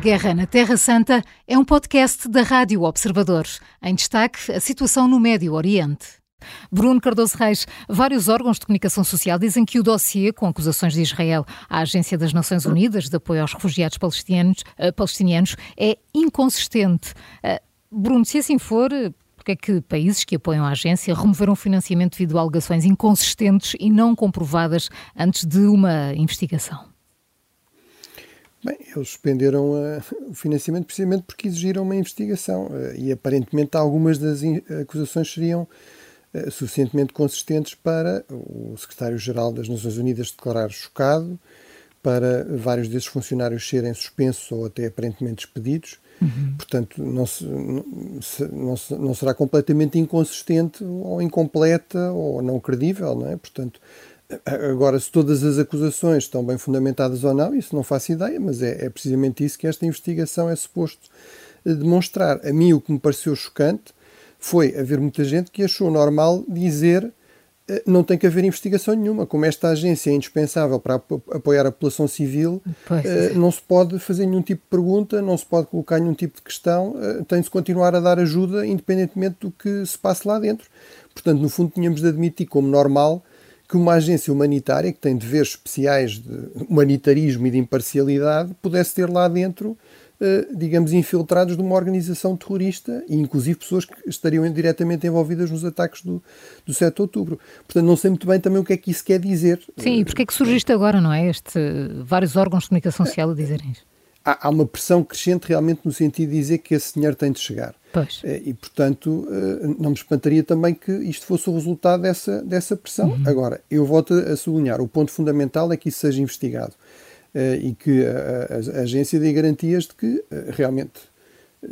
Guerra na Terra Santa é um podcast da Rádio Observador. Em destaque, a situação no Médio Oriente. Bruno Cardoso Reis, vários órgãos de comunicação social dizem que o dossiê com acusações de Israel à Agência das Nações Unidas de apoio aos refugiados palestinianos, uh, palestinianos é inconsistente. Uh, Bruno, se assim for, porque é que países que apoiam a agência removeram financiamento devido a alegações inconsistentes e não comprovadas antes de uma investigação? Bem, eles suspenderam uh, o financiamento precisamente porque exigiram uma investigação uh, e aparentemente algumas das acusações seriam uh, suficientemente consistentes para o secretário-geral das Nações Unidas declarar chocado, para vários desses funcionários serem suspensos ou até aparentemente despedidos. Uhum. Portanto, não, se, não, se, não, será completamente inconsistente ou incompleta ou não credível, não é? Portanto, Agora, se todas as acusações estão bem fundamentadas ou não, isso não faço ideia, mas é, é precisamente isso que esta investigação é suposto eh, demonstrar. A mim, o que me pareceu chocante foi haver muita gente que achou normal dizer eh, não tem que haver investigação nenhuma. Como esta agência é indispensável para apoiar a população civil, pois. não se pode fazer nenhum tipo de pergunta, não se pode colocar nenhum tipo de questão, eh, tem-se continuar a dar ajuda independentemente do que se passe lá dentro. Portanto, no fundo, tínhamos de admitir como normal que uma agência humanitária, que tem deveres especiais de humanitarismo e de imparcialidade, pudesse ter lá dentro, eh, digamos, infiltrados de uma organização terrorista e, inclusive, pessoas que estariam diretamente envolvidas nos ataques do, do 7 de outubro. Portanto, não sei muito bem também o que é que isso quer dizer. Sim, e porque é que surgiste agora, não é? Este, vários órgãos de comunicação social a dizerem isso há, uma pressão crescente realmente no sentido de dizer que esse dinheiro tem de chegar. Pois. Eh, e, portanto, eh, não me espantaria também que isto fosse o resultado dessa, dessa pressão. Uhum. Agora, eu volto a sublinhar, o ponto fundamental é que isso seja investigado eh, e que a, a, a agência dê garantias de que realmente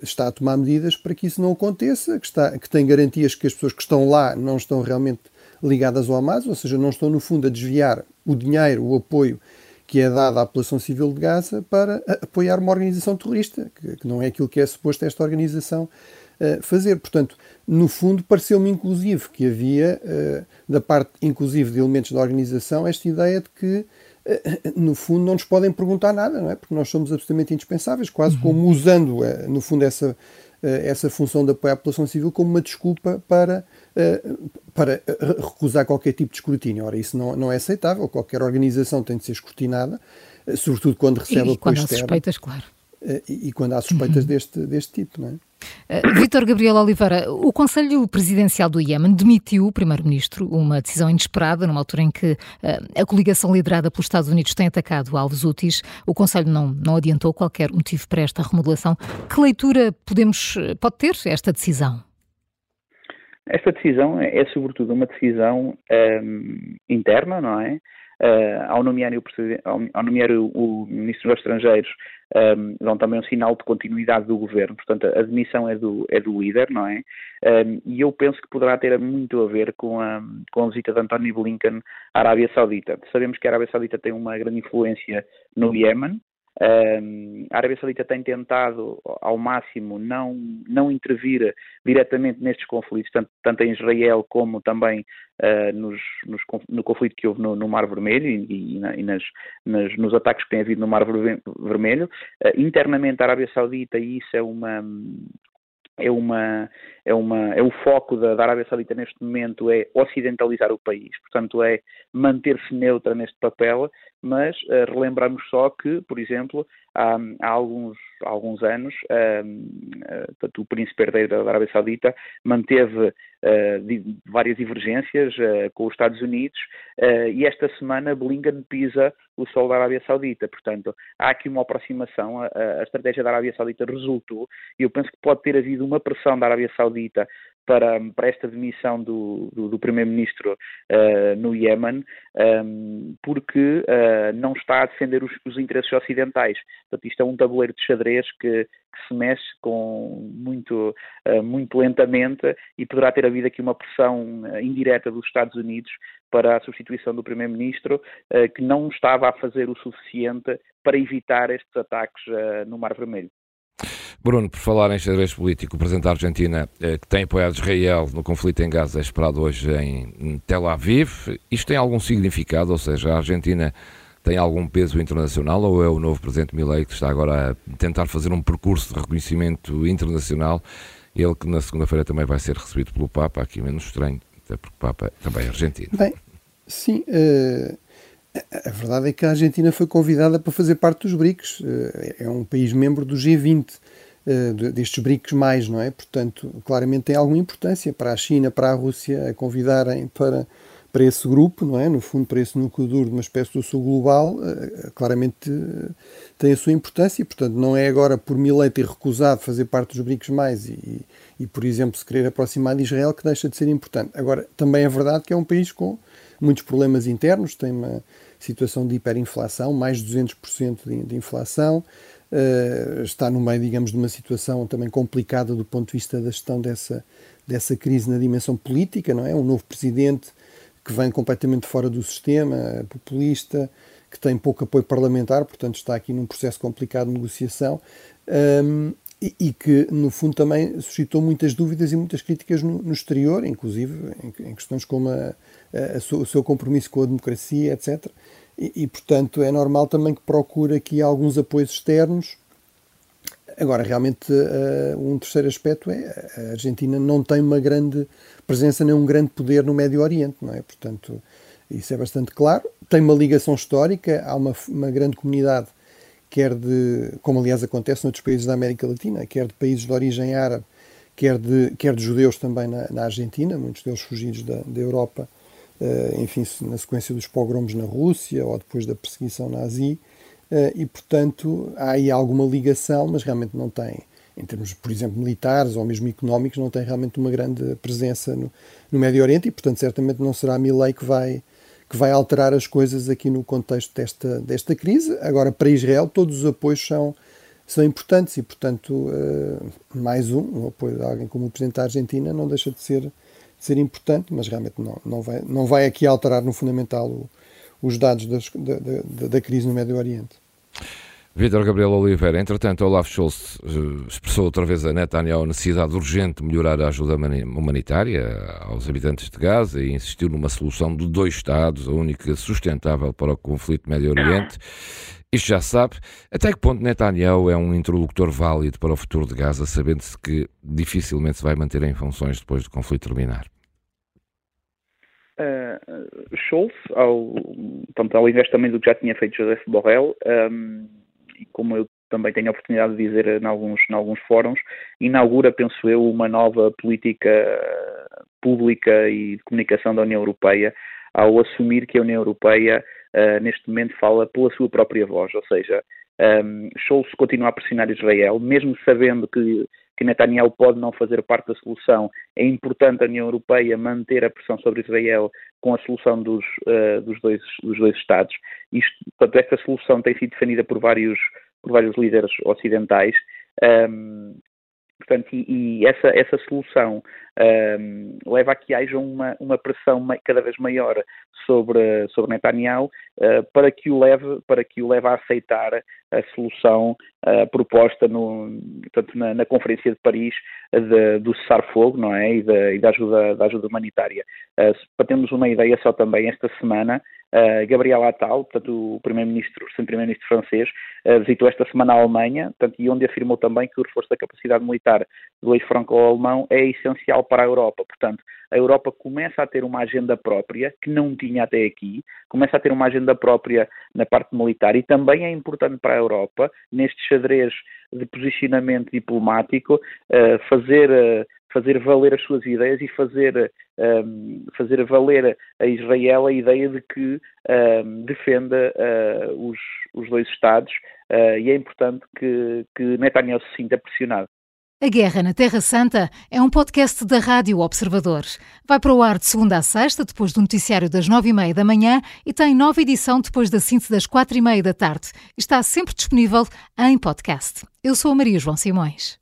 está a tomar medidas para que isso não aconteça, que, está, que tem garantias que as pessoas que estão lá não estão realmente ligadas ao Hamas, ou seja, não estão no fundo a desviar o dinheiro, o apoio que é dada à população civil de Gaza para apoiar uma organização terrorista, que, que não é aquilo que é suposto esta organização uh, fazer. Portanto, no fundo, pareceu-me inclusive que havia, uh, da parte inclusive de elementos da organização, esta ideia de que, uh, no fundo, não nos podem perguntar nada, não é? Porque nós somos absolutamente indispensáveis, quase uhum. como usando, no fundo, essa, essa função de apoio à população civil como uma desculpa para para recusar qualquer tipo de escrutínio. Ora, isso não, não é aceitável. Qualquer organização tem de ser escrutinada, eh, sobretudo quando recebe e, apoio quando há suspeitas, claro. Eh, e, e, quando há suspeitas uhum. deste, deste tipo, não é? Uh, Vítor Gabriel Oliveira, o Conselho Presidencial do Iémen demitiu o Primeiro-Ministro, uma decisão inesperada, numa altura em que uh, a coligação liderada pelos Estados Unidos tem atacado alvos úteis. O Conselho não, não adiantou qualquer motivo para esta remodelação. Que leitura podemos, pode ter esta decisão? Esta decisão é, é sobretudo uma decisão um, interna, não é? Uh, ao, nomear o, ao nomear o, o Ministro dos Estrangeiros, um, dão também um sinal de continuidade do governo. Portanto, a demissão é do, é do líder, não é? Um, e eu penso que poderá ter muito a ver com a, com a visita de António Blinken à Arábia Saudita. Sabemos que a Arábia Saudita tem uma grande influência no Iémen, a Arábia Saudita tem tentado ao máximo não, não intervir diretamente nestes conflitos, tanto, tanto em Israel como também uh, nos, nos, no conflito que houve no, no Mar Vermelho e, e, na, e nas, nas, nos ataques que tem havido no Mar Vermelho. Uh, internamente a Arábia Saudita, e isso é uma, é uma é uma é o foco da, da, Arábia Saudita neste momento é ocidentalizar o país, portanto é manter-se neutra neste papel, mas uh, relembramos só que, por exemplo, há, há alguns alguns anos, uh, o príncipe herdeiro da Arábia Saudita manteve uh, várias divergências uh, com os Estados Unidos e esta semana Blinken pisa o sol da Arábia Saudita. Portanto, há aqui uma aproximação, a, a estratégia da Arábia Saudita resultou e eu penso que pode ter havido uma pressão da Arábia Saudita para, para esta demissão do, do, do Primeiro-Ministro uh, no Iémen, um, ehm, porque uh, não está a defender os, os, interesses ocidentais. Portanto, isto é um tabuleiro de xadrez que, que se mexe com muito, uh, muito lentamente e poderá ter havido aqui uma pressão indireta dos Estados Unidos para a substituição do Primeiro-Ministro, que não estava a fazer o suficiente para evitar estes ataques no Mar Vermelho. Bruno, por falar em xadrez político, o Presidente da Argentina, eh, que tem apoiado Israel no conflito em Gaza, é esperado hoje em Tel Aviv. Isto tem algum significado? Ou seja, a Argentina tem algum peso internacional ou é o novo Presidente Milei que está agora a tentar fazer um percurso de reconhecimento internacional? Ele que na segunda-feira também vai ser recebido pelo Papa, aqui menos estranho, até porque o Papa também é argentino. Bem, sim. Uh, a verdade é que a Argentina foi convidada para fazer parte dos BRICS. Uh, é um país membro do G20. Uh, destes BRICS mais, não é? Portanto, claramente tem alguma importância para a China, para a Rússia a convidarem para para esse grupo, não é? No fundo, para esse núcleo duro de uma espécie do sul global, uh, claramente uh, tem a sua importância portanto, não é agora por Milei ter recusado fazer parte dos BRICS mais e, e, por exemplo, se querer aproximar de Israel que deixa de ser importante. Agora, também é verdade que é um país com muitos problemas internos, tem uma situação de hiperinflação, mais de 200% de, de inflação, uh, está no meio, digamos, de uma situação também complicada do ponto de vista da gestão dessa, dessa crise na dimensão política, não é? Um novo presidente que vem completamente fora do sistema, populista, que tem pouco apoio parlamentar, portanto está aqui num processo complicado de negociação um, e, e, que, no fundo, também suscitou muitas dúvidas e muitas críticas no, no exterior, inclusive em, em, questões como a, a, a o seu compromisso com a democracia, etc. E, e, portanto, é normal também que procure aqui alguns apoios externos. Agora, realmente, uh, um terceiro aspecto é a Argentina não tem uma grande presença nem um grande poder no Médio Oriente, não é? Portanto, isso é bastante claro. Tem uma ligação histórica, há uma, uma grande comunidade, quer de, como aliás acontece noutros países da América Latina, quer de países de origem árabe, quer de, quer de judeus também na, na Argentina, muitos deles fugidos da, da Europa, enfim, na sequência dos pogromos na Rússia ou depois da perseguição nazi, uh, e portanto há aí alguma ligação, mas realmente não tem em termos, por exemplo, militares ou mesmo económicos, não tem realmente uma grande presença no, no Médio Oriente e, portanto, certamente não será a Milley que vai, que vai alterar as coisas aqui no contexto desta, desta crise. Agora, para Israel, todos os apoios são, são importantes e, portanto, uh, mais um, um apoio de alguém como o Presidente da Argentina não deixa de ser, ser importante, mas realmente não, não, vai, não vai aqui alterar no fundamental o, os dados das, da, da, da crise no Médio Oriente. Vítor Gabriel Oliveira, entretanto, Olaf Scholz eh, expressou outra vez a Netanyahu a necessidade urgente de melhorar a ajuda humanitária aos habitantes de Gaza e insistiu numa solução de dois Estados, a única sustentável para o conflito Médio Oriente. Isto já sabe. Até que ponto Netanyahu é um interlocutor válido para o futuro de Gaza, sabendo-se que dificilmente se vai manter em funções depois do conflito terminar? Uh, Scholz, ao, portanto, ao invés também do que já tinha feito Joseph Borrell, um, e como eu também tenho a oportunidade de dizer em alguns, em alguns fóruns, inaugura, penso eu, uma nova política pública e de comunicação da União Europeia ao assumir que a União Europeia uh, neste momento fala pela sua própria voz, ou seja, um, Scholz continua a pressionar Israel, mesmo sabendo que, que Netanyahu pode não fazer parte da solução, é importante a União Europeia manter a pressão sobre Israel com a solução dos, uh, dos, dois, dos dois Estados. Isto, portanto, esta solução tem sido defendida por vários, por vários líderes ocidentais. Um, Portanto, e, e, essa, essa solução um, leva a que haja uma, uma pressão cada vez maior sobre, sobre Netanyahu uh, para, que o leve, para que o leve a aceitar a solução uh, proposta no, portanto, na, na, Conferência de Paris de, do cessar-fogo não é? e, da, e da, ajuda, da ajuda humanitária. Uh, para termos uma ideia só também, esta semana Uh, Gabriel Attal, portanto, o primeiro-ministro, o primeiro-ministro francês, uh, visitou esta semana a Alemanha, portanto, e onde afirmou também que o reforço da capacidade militar do ex-franco-alemão é essencial para a Europa. Portanto, a Europa começa a ter uma agenda própria, que não tinha até aqui, começa a ter uma agenda própria na parte militar e também é importante para a Europa, neste xadrez de posicionamento diplomático, uh, fazer fazer valer as suas ideias e fazer, um, fazer valer a Israel a ideia de que um, defenda uh, os, os dois Estados uh, e é importante que, que Netanyahu se sinta pressionado. A Guerra na Terra Santa é um podcast da Rádio Observador. Vai para o ar de segunda a sexta, depois do noticiário das nove e meia da manhã e tem nova edição depois da síntese das quatro e meia da tarde. Está sempre disponível em podcast. Eu sou a Maria João Simões.